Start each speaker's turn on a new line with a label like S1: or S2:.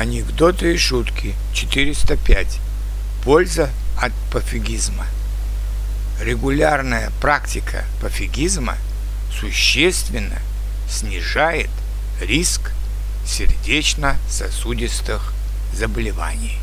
S1: Анекдоты и шутки 405. Польза от пофигизма. Регулярная практика пофигизма существенно снижает риск сердечно-сосудистых заболеваний.